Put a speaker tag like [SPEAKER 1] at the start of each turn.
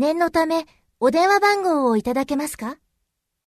[SPEAKER 1] 念のため、お電話番号をいただけますか？